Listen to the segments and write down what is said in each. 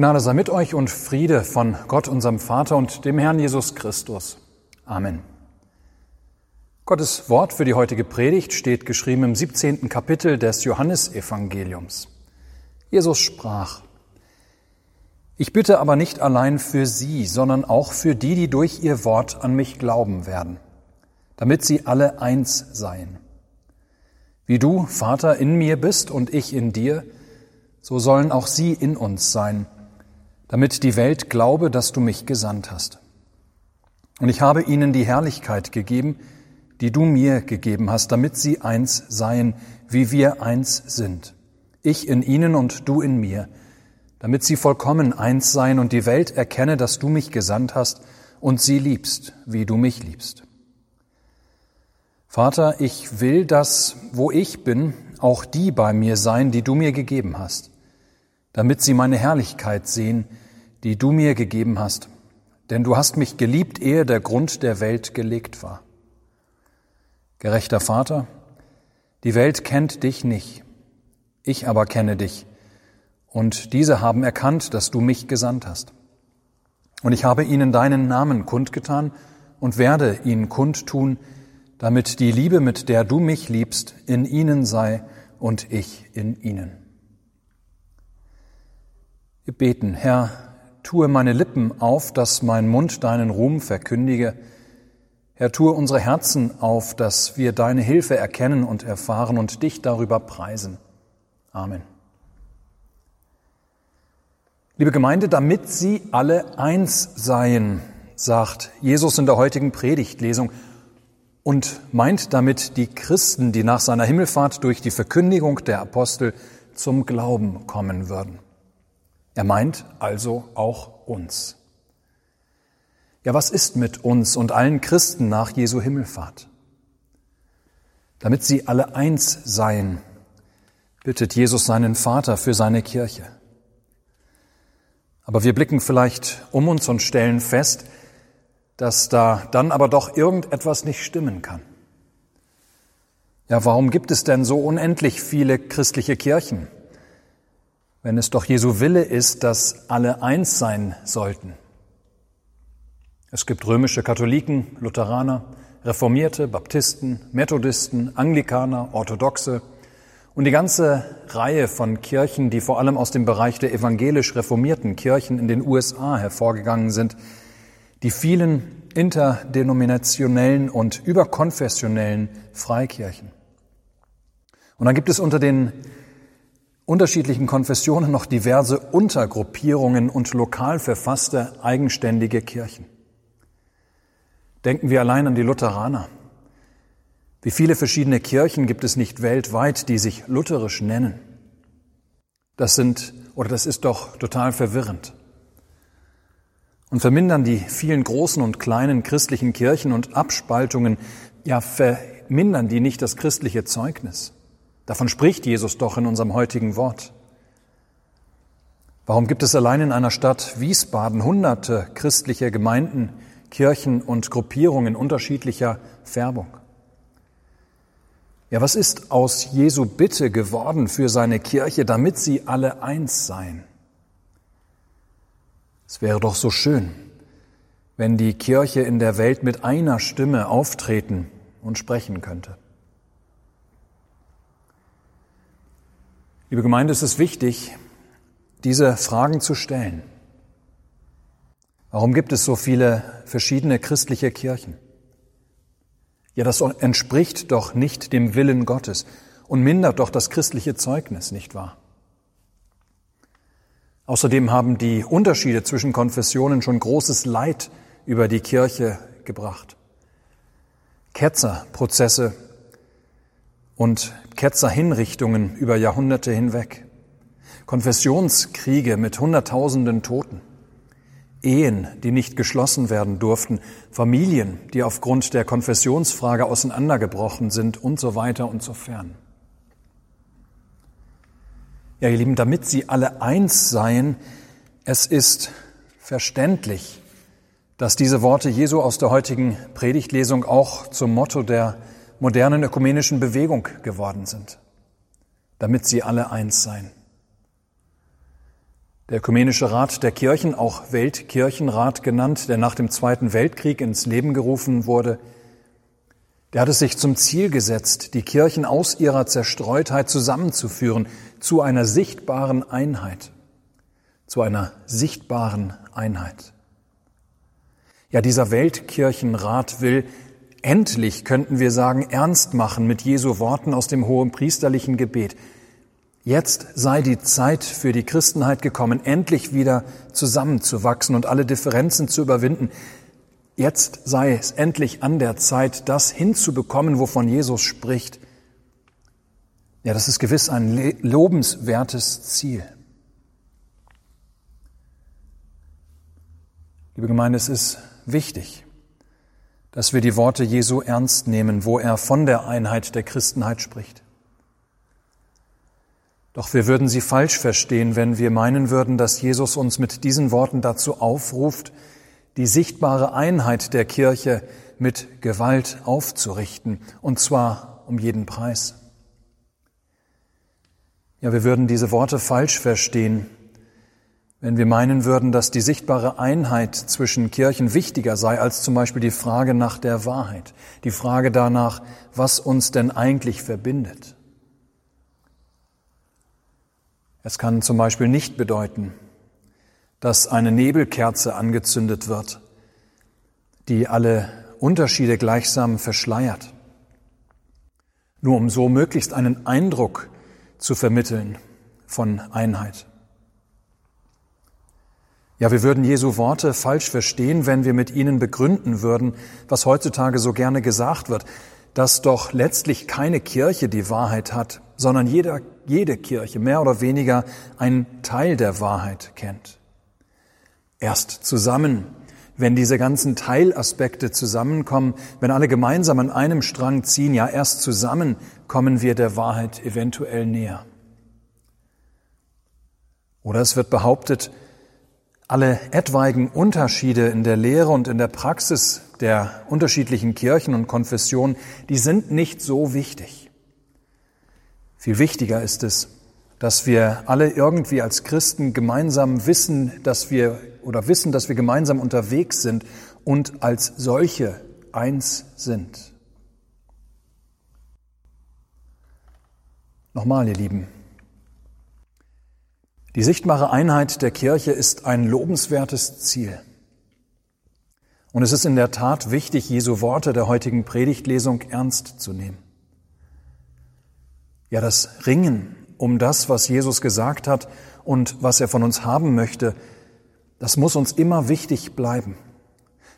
Gnade sei mit euch und Friede von Gott, unserem Vater und dem Herrn Jesus Christus. Amen. Gottes Wort für die heutige Predigt steht geschrieben im 17. Kapitel des Johannesevangeliums. Jesus sprach, Ich bitte aber nicht allein für sie, sondern auch für die, die durch ihr Wort an mich glauben werden, damit sie alle eins seien. Wie du, Vater, in mir bist und ich in dir, so sollen auch sie in uns sein, damit die Welt glaube, dass du mich gesandt hast. Und ich habe ihnen die Herrlichkeit gegeben, die du mir gegeben hast, damit sie eins seien, wie wir eins sind. Ich in ihnen und du in mir, damit sie vollkommen eins seien und die Welt erkenne, dass du mich gesandt hast und sie liebst, wie du mich liebst. Vater, ich will, dass, wo ich bin, auch die bei mir sein, die du mir gegeben hast, damit sie meine Herrlichkeit sehen, die du mir gegeben hast, denn du hast mich geliebt, ehe der Grund der Welt gelegt war. Gerechter Vater, die Welt kennt dich nicht, ich aber kenne dich, und diese haben erkannt, dass du mich gesandt hast. Und ich habe ihnen deinen Namen kundgetan und werde ihn kundtun, damit die Liebe, mit der du mich liebst, in ihnen sei und ich in ihnen. Wir beten, Herr, tue meine Lippen auf, dass mein Mund deinen Ruhm verkündige. Herr, tue unsere Herzen auf, dass wir deine Hilfe erkennen und erfahren und dich darüber preisen. Amen. Liebe Gemeinde, damit sie alle eins seien, sagt Jesus in der heutigen Predigtlesung und meint damit die Christen, die nach seiner Himmelfahrt durch die Verkündigung der Apostel zum Glauben kommen würden. Er meint also auch uns. Ja, was ist mit uns und allen Christen nach Jesu Himmelfahrt? Damit sie alle eins seien, bittet Jesus seinen Vater für seine Kirche. Aber wir blicken vielleicht um uns und stellen fest, dass da dann aber doch irgendetwas nicht stimmen kann. Ja, warum gibt es denn so unendlich viele christliche Kirchen? Wenn es doch Jesu Wille ist, dass alle eins sein sollten. Es gibt römische Katholiken, Lutheraner, Reformierte, Baptisten, Methodisten, Anglikaner, Orthodoxe und die ganze Reihe von Kirchen, die vor allem aus dem Bereich der evangelisch reformierten Kirchen in den USA hervorgegangen sind, die vielen interdenominationellen und überkonfessionellen Freikirchen. Und dann gibt es unter den unterschiedlichen Konfessionen noch diverse Untergruppierungen und lokal verfasste eigenständige Kirchen. Denken wir allein an die Lutheraner. Wie viele verschiedene Kirchen gibt es nicht weltweit, die sich lutherisch nennen? Das sind, oder das ist doch total verwirrend. Und vermindern die vielen großen und kleinen christlichen Kirchen und Abspaltungen, ja, vermindern die nicht das christliche Zeugnis? Davon spricht Jesus doch in unserem heutigen Wort. Warum gibt es allein in einer Stadt Wiesbaden hunderte christliche Gemeinden, Kirchen und Gruppierungen unterschiedlicher Färbung? Ja, was ist aus Jesu Bitte geworden für seine Kirche, damit sie alle eins seien? Es wäre doch so schön, wenn die Kirche in der Welt mit einer Stimme auftreten und sprechen könnte. Liebe Gemeinde, es ist wichtig, diese Fragen zu stellen. Warum gibt es so viele verschiedene christliche Kirchen? Ja, das entspricht doch nicht dem Willen Gottes und mindert doch das christliche Zeugnis, nicht wahr? Außerdem haben die Unterschiede zwischen Konfessionen schon großes Leid über die Kirche gebracht. Ketzerprozesse und Ketzerhinrichtungen über Jahrhunderte hinweg, Konfessionskriege mit Hunderttausenden Toten, Ehen, die nicht geschlossen werden durften, Familien, die aufgrund der Konfessionsfrage auseinandergebrochen sind und so weiter und so fern. Ja, ihr Lieben, damit sie alle eins seien, es ist verständlich, dass diese Worte Jesu aus der heutigen Predigtlesung auch zum Motto der modernen ökumenischen Bewegung geworden sind, damit sie alle eins seien. Der Ökumenische Rat der Kirchen, auch Weltkirchenrat genannt, der nach dem Zweiten Weltkrieg ins Leben gerufen wurde, der hat es sich zum Ziel gesetzt, die Kirchen aus ihrer Zerstreutheit zusammenzuführen zu einer sichtbaren Einheit. Zu einer sichtbaren Einheit. Ja, dieser Weltkirchenrat will endlich, könnten wir sagen, ernst machen mit Jesu Worten aus dem hohen priesterlichen Gebet. Jetzt sei die Zeit für die Christenheit gekommen, endlich wieder zusammenzuwachsen und alle Differenzen zu überwinden. Jetzt sei es endlich an der Zeit, das hinzubekommen, wovon Jesus spricht. Ja, das ist gewiss ein lobenswertes Ziel. Liebe Gemeinde, es ist wichtig, dass wir die Worte Jesu ernst nehmen, wo er von der Einheit der Christenheit spricht. Doch wir würden sie falsch verstehen, wenn wir meinen würden, dass Jesus uns mit diesen Worten dazu aufruft, die sichtbare Einheit der Kirche mit Gewalt aufzurichten, und zwar um jeden Preis. Ja, wir würden diese Worte falsch verstehen, wenn wir meinen würden, dass die sichtbare Einheit zwischen Kirchen wichtiger sei als zum Beispiel die Frage nach der Wahrheit, die Frage danach, was uns denn eigentlich verbindet. Es kann zum Beispiel nicht bedeuten, dass eine Nebelkerze angezündet wird, die alle Unterschiede gleichsam verschleiert, nur um so möglichst einen Eindruck zu vermitteln von Einheit. Ja, wir würden Jesu Worte falsch verstehen, wenn wir mit ihnen begründen würden, was heutzutage so gerne gesagt wird, dass doch letztlich keine Kirche die Wahrheit hat, sondern jeder, jede Kirche mehr oder weniger einen Teil der Wahrheit kennt. Erst zusammen, wenn diese ganzen Teilaspekte zusammenkommen, wenn alle gemeinsam an einem Strang ziehen, ja erst zusammen kommen wir der Wahrheit eventuell näher. Oder es wird behauptet, alle etwaigen Unterschiede in der Lehre und in der Praxis der unterschiedlichen Kirchen und Konfessionen, die sind nicht so wichtig. Viel wichtiger ist es, dass wir alle irgendwie als Christen gemeinsam wissen, dass wir oder wissen, dass wir gemeinsam unterwegs sind und als solche eins sind. Nochmal, ihr Lieben, die sichtbare Einheit der Kirche ist ein lobenswertes Ziel. Und es ist in der Tat wichtig, Jesu Worte der heutigen Predigtlesung ernst zu nehmen. Ja, das Ringen um das, was Jesus gesagt hat und was er von uns haben möchte, das muss uns immer wichtig bleiben,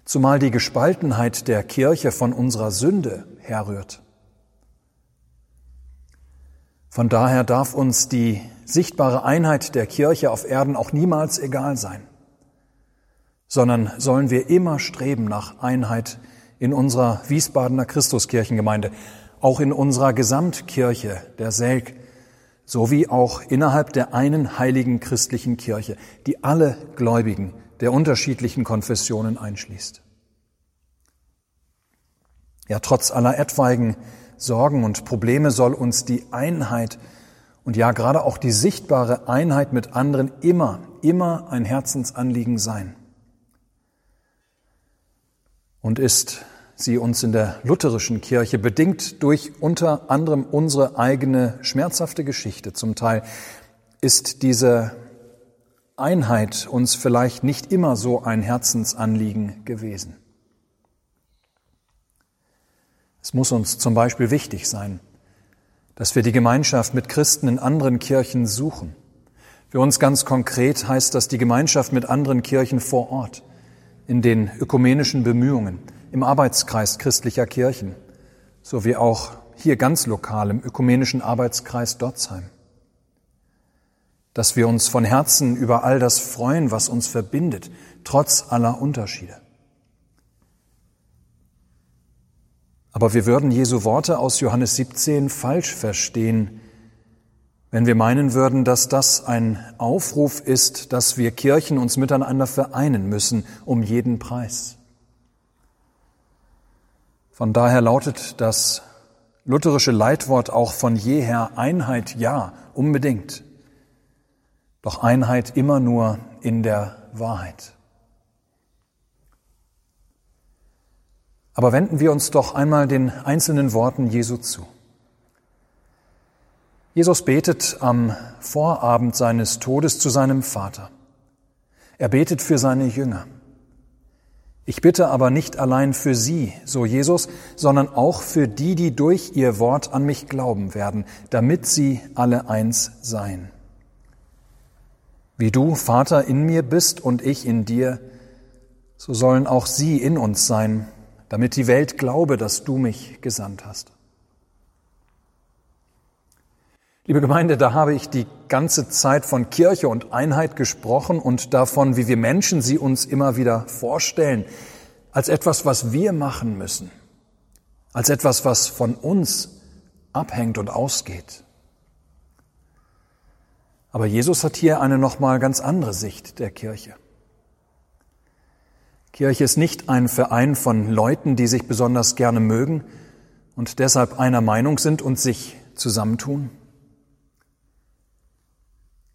zumal die Gespaltenheit der Kirche von unserer Sünde herrührt. Von daher darf uns die sichtbare Einheit der Kirche auf Erden auch niemals egal sein, sondern sollen wir immer streben nach Einheit in unserer Wiesbadener Christuskirchengemeinde, auch in unserer Gesamtkirche der Selk, sowie auch innerhalb der einen heiligen christlichen Kirche, die alle Gläubigen der unterschiedlichen Konfessionen einschließt. Ja, trotz aller etwaigen Sorgen und Probleme soll uns die Einheit und ja gerade auch die sichtbare Einheit mit anderen immer, immer ein Herzensanliegen sein. Und ist sie uns in der lutherischen Kirche bedingt durch unter anderem unsere eigene schmerzhafte Geschichte zum Teil, ist diese Einheit uns vielleicht nicht immer so ein Herzensanliegen gewesen. Es muss uns zum Beispiel wichtig sein, dass wir die Gemeinschaft mit Christen in anderen Kirchen suchen. Für uns ganz konkret heißt das die Gemeinschaft mit anderen Kirchen vor Ort, in den ökumenischen Bemühungen, im Arbeitskreis christlicher Kirchen, sowie auch hier ganz lokal im ökumenischen Arbeitskreis Dotzheim. Dass wir uns von Herzen über all das freuen, was uns verbindet, trotz aller Unterschiede. Aber wir würden Jesu Worte aus Johannes 17 falsch verstehen, wenn wir meinen würden, dass das ein Aufruf ist, dass wir Kirchen uns miteinander vereinen müssen um jeden Preis. Von daher lautet das lutherische Leitwort auch von jeher Einheit ja, unbedingt. doch Einheit immer nur in der Wahrheit. Aber wenden wir uns doch einmal den einzelnen Worten Jesu zu. Jesus betet am Vorabend seines Todes zu seinem Vater. Er betet für seine Jünger. Ich bitte aber nicht allein für sie, so Jesus, sondern auch für die, die durch ihr Wort an mich glauben werden, damit sie alle eins seien. Wie du, Vater, in mir bist und ich in dir, so sollen auch sie in uns sein, damit die Welt glaube, dass du mich gesandt hast. Liebe Gemeinde, da habe ich die ganze Zeit von Kirche und Einheit gesprochen und davon, wie wir Menschen sie uns immer wieder vorstellen, als etwas, was wir machen müssen, als etwas, was von uns abhängt und ausgeht. Aber Jesus hat hier eine nochmal ganz andere Sicht der Kirche. Kirche ist nicht ein Verein von Leuten, die sich besonders gerne mögen und deshalb einer Meinung sind und sich zusammentun.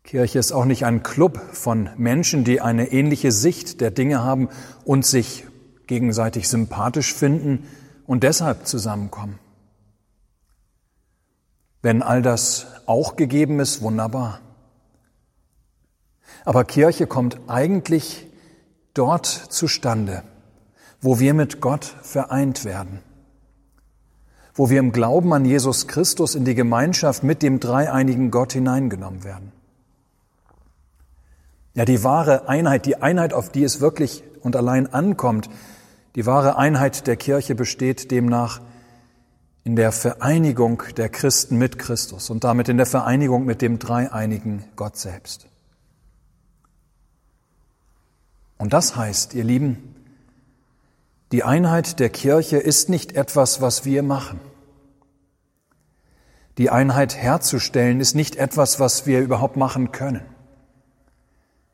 Kirche ist auch nicht ein Club von Menschen, die eine ähnliche Sicht der Dinge haben und sich gegenseitig sympathisch finden und deshalb zusammenkommen. Wenn all das auch gegeben ist, wunderbar. Aber Kirche kommt eigentlich dort zustande, wo wir mit Gott vereint werden, wo wir im Glauben an Jesus Christus in die Gemeinschaft mit dem dreieinigen Gott hineingenommen werden. Ja, die wahre Einheit, die Einheit, auf die es wirklich und allein ankommt, die wahre Einheit der Kirche besteht demnach in der Vereinigung der Christen mit Christus und damit in der Vereinigung mit dem dreieinigen Gott selbst. Und das heißt, ihr Lieben, die Einheit der Kirche ist nicht etwas, was wir machen. Die Einheit herzustellen ist nicht etwas, was wir überhaupt machen können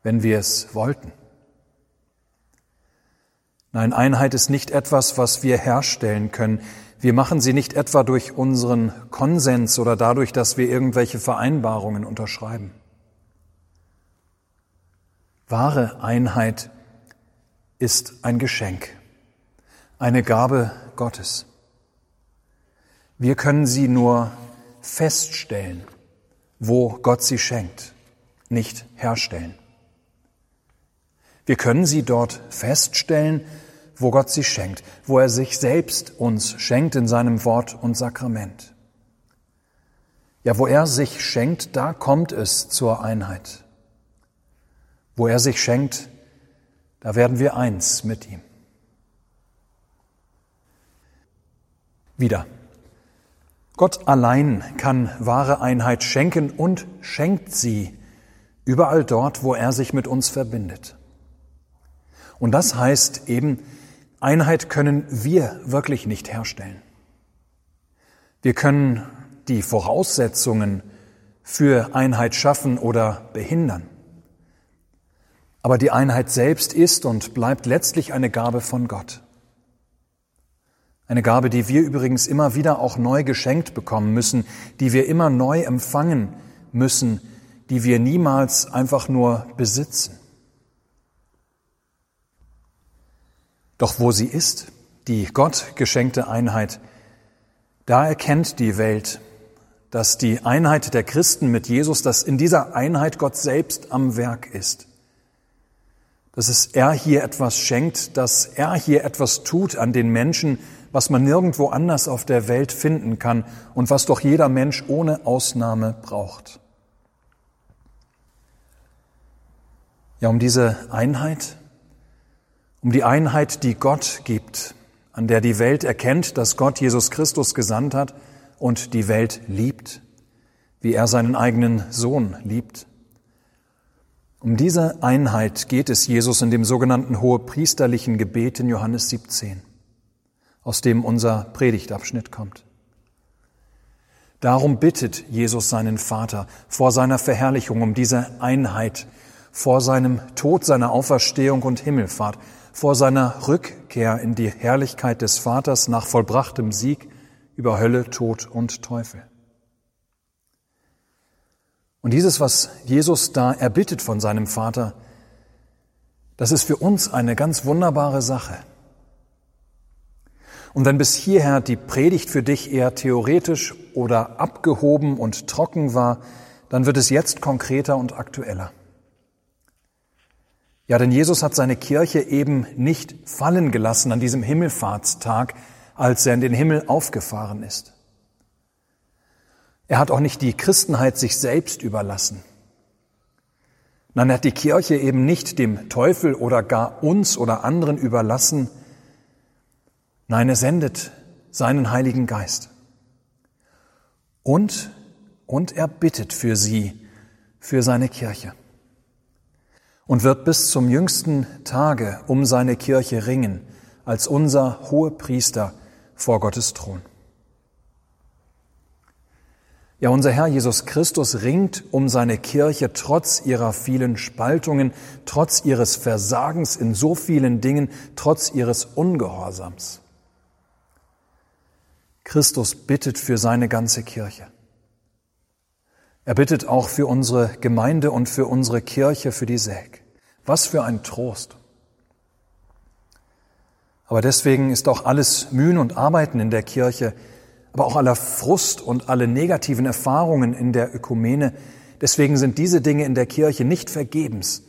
wenn wir es wollten. Nein, Einheit ist nicht etwas, was wir herstellen können. Wir machen sie nicht etwa durch unseren Konsens oder dadurch, dass wir irgendwelche Vereinbarungen unterschreiben. Wahre Einheit ist ein Geschenk, eine Gabe Gottes. Wir können sie nur feststellen, wo Gott sie schenkt, nicht herstellen. Wir können sie dort feststellen, wo Gott sie schenkt, wo er sich selbst uns schenkt in seinem Wort und Sakrament. Ja, wo er sich schenkt, da kommt es zur Einheit. Wo er sich schenkt, da werden wir eins mit ihm. Wieder. Gott allein kann wahre Einheit schenken und schenkt sie überall dort, wo er sich mit uns verbindet. Und das heißt eben, Einheit können wir wirklich nicht herstellen. Wir können die Voraussetzungen für Einheit schaffen oder behindern. Aber die Einheit selbst ist und bleibt letztlich eine Gabe von Gott. Eine Gabe, die wir übrigens immer wieder auch neu geschenkt bekommen müssen, die wir immer neu empfangen müssen, die wir niemals einfach nur besitzen. Doch wo sie ist, die Gott geschenkte Einheit, da erkennt die Welt, dass die Einheit der Christen mit Jesus, dass in dieser Einheit Gott selbst am Werk ist. Dass es er hier etwas schenkt, dass er hier etwas tut an den Menschen, was man nirgendwo anders auf der Welt finden kann und was doch jeder Mensch ohne Ausnahme braucht. Ja, um diese Einheit um die Einheit, die Gott gibt, an der die Welt erkennt, dass Gott Jesus Christus gesandt hat und die Welt liebt, wie er seinen eigenen Sohn liebt. Um diese Einheit geht es Jesus in dem sogenannten hohepriesterlichen Gebet in Johannes 17, aus dem unser Predigtabschnitt kommt. Darum bittet Jesus seinen Vater vor seiner Verherrlichung um diese Einheit, vor seinem Tod, seiner Auferstehung und Himmelfahrt, vor seiner Rückkehr in die Herrlichkeit des Vaters nach vollbrachtem Sieg über Hölle, Tod und Teufel. Und dieses, was Jesus da erbittet von seinem Vater, das ist für uns eine ganz wunderbare Sache. Und wenn bis hierher die Predigt für dich eher theoretisch oder abgehoben und trocken war, dann wird es jetzt konkreter und aktueller. Ja, denn Jesus hat seine Kirche eben nicht fallen gelassen an diesem Himmelfahrtstag, als er in den Himmel aufgefahren ist. Er hat auch nicht die Christenheit sich selbst überlassen. Nein, er hat die Kirche eben nicht dem Teufel oder gar uns oder anderen überlassen. Nein, er sendet seinen Heiligen Geist. Und, und er bittet für sie, für seine Kirche und wird bis zum jüngsten Tage um seine Kirche ringen als unser hohe Priester vor Gottes Thron. Ja, unser Herr Jesus Christus ringt um seine Kirche trotz ihrer vielen Spaltungen, trotz ihres Versagens in so vielen Dingen, trotz ihres Ungehorsams. Christus bittet für seine ganze Kirche. Er bittet auch für unsere Gemeinde und für unsere Kirche, für die Säg. Was für ein Trost. Aber deswegen ist auch alles Mühen und Arbeiten in der Kirche, aber auch aller Frust und alle negativen Erfahrungen in der Ökumene, deswegen sind diese Dinge in der Kirche nicht vergebens,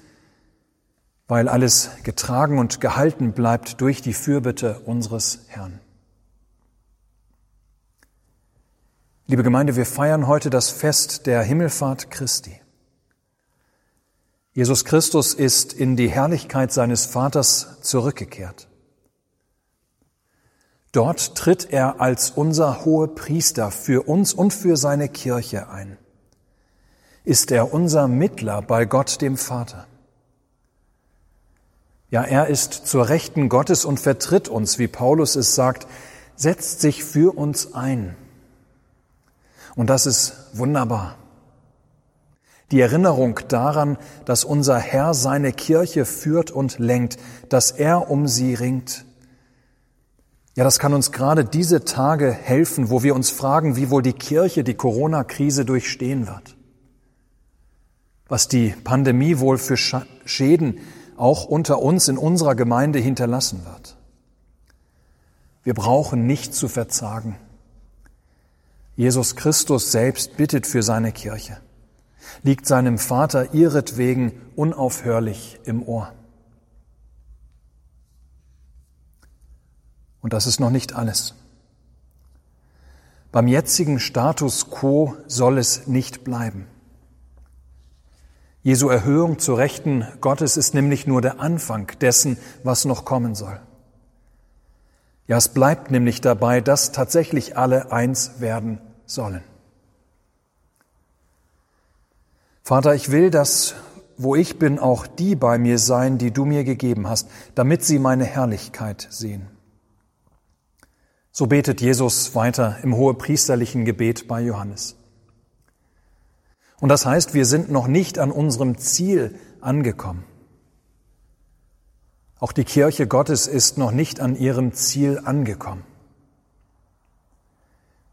weil alles getragen und gehalten bleibt durch die Fürbitte unseres Herrn. Liebe Gemeinde, wir feiern heute das Fest der Himmelfahrt Christi. Jesus Christus ist in die Herrlichkeit seines Vaters zurückgekehrt. Dort tritt er als unser hohe Priester für uns und für seine Kirche ein. Ist er unser Mittler bei Gott dem Vater. Ja, er ist zur Rechten Gottes und vertritt uns, wie Paulus es sagt, setzt sich für uns ein. Und das ist wunderbar. Die Erinnerung daran, dass unser Herr seine Kirche führt und lenkt, dass er um sie ringt. Ja, das kann uns gerade diese Tage helfen, wo wir uns fragen, wie wohl die Kirche die Corona-Krise durchstehen wird. Was die Pandemie wohl für Schäden auch unter uns in unserer Gemeinde hinterlassen wird. Wir brauchen nicht zu verzagen. Jesus Christus selbst bittet für seine Kirche, liegt seinem Vater ihretwegen unaufhörlich im Ohr. Und das ist noch nicht alles. Beim jetzigen Status quo soll es nicht bleiben. Jesu Erhöhung zur Rechten Gottes ist nämlich nur der Anfang dessen, was noch kommen soll. Ja, es bleibt nämlich dabei, dass tatsächlich alle eins werden sollen. Vater, ich will, dass, wo ich bin, auch die bei mir sein, die du mir gegeben hast, damit sie meine Herrlichkeit sehen. So betet Jesus weiter im hohepriesterlichen Gebet bei Johannes. Und das heißt, wir sind noch nicht an unserem Ziel angekommen. Auch die Kirche Gottes ist noch nicht an ihrem Ziel angekommen.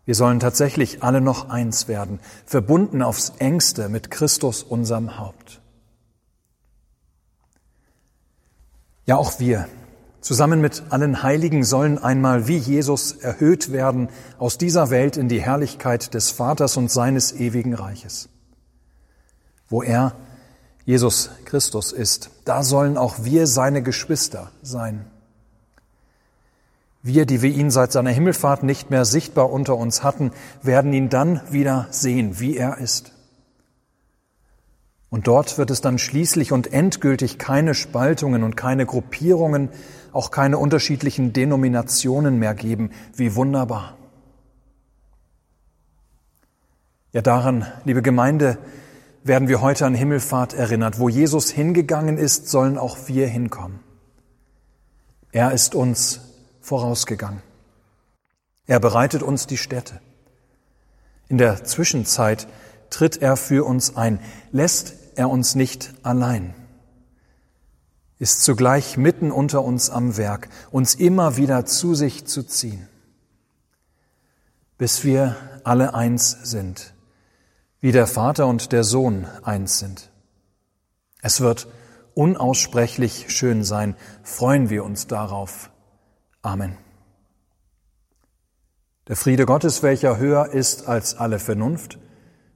Wir sollen tatsächlich alle noch eins werden, verbunden aufs engste mit Christus, unserem Haupt. Ja, auch wir, zusammen mit allen Heiligen, sollen einmal wie Jesus erhöht werden aus dieser Welt in die Herrlichkeit des Vaters und seines ewigen Reiches. Wo er, Jesus Christus, ist, da sollen auch wir seine Geschwister sein. Wir, die wir ihn seit seiner Himmelfahrt nicht mehr sichtbar unter uns hatten, werden ihn dann wieder sehen, wie er ist. Und dort wird es dann schließlich und endgültig keine Spaltungen und keine Gruppierungen, auch keine unterschiedlichen Denominationen mehr geben. Wie wunderbar. Ja, daran, liebe Gemeinde, werden wir heute an Himmelfahrt erinnert. Wo Jesus hingegangen ist, sollen auch wir hinkommen. Er ist uns vorausgegangen. Er bereitet uns die Städte. In der Zwischenzeit tritt er für uns ein, lässt er uns nicht allein, ist zugleich mitten unter uns am Werk, uns immer wieder zu sich zu ziehen, bis wir alle eins sind, wie der Vater und der Sohn eins sind. Es wird unaussprechlich schön sein, freuen wir uns darauf. Amen. Der Friede Gottes, welcher höher ist als alle Vernunft,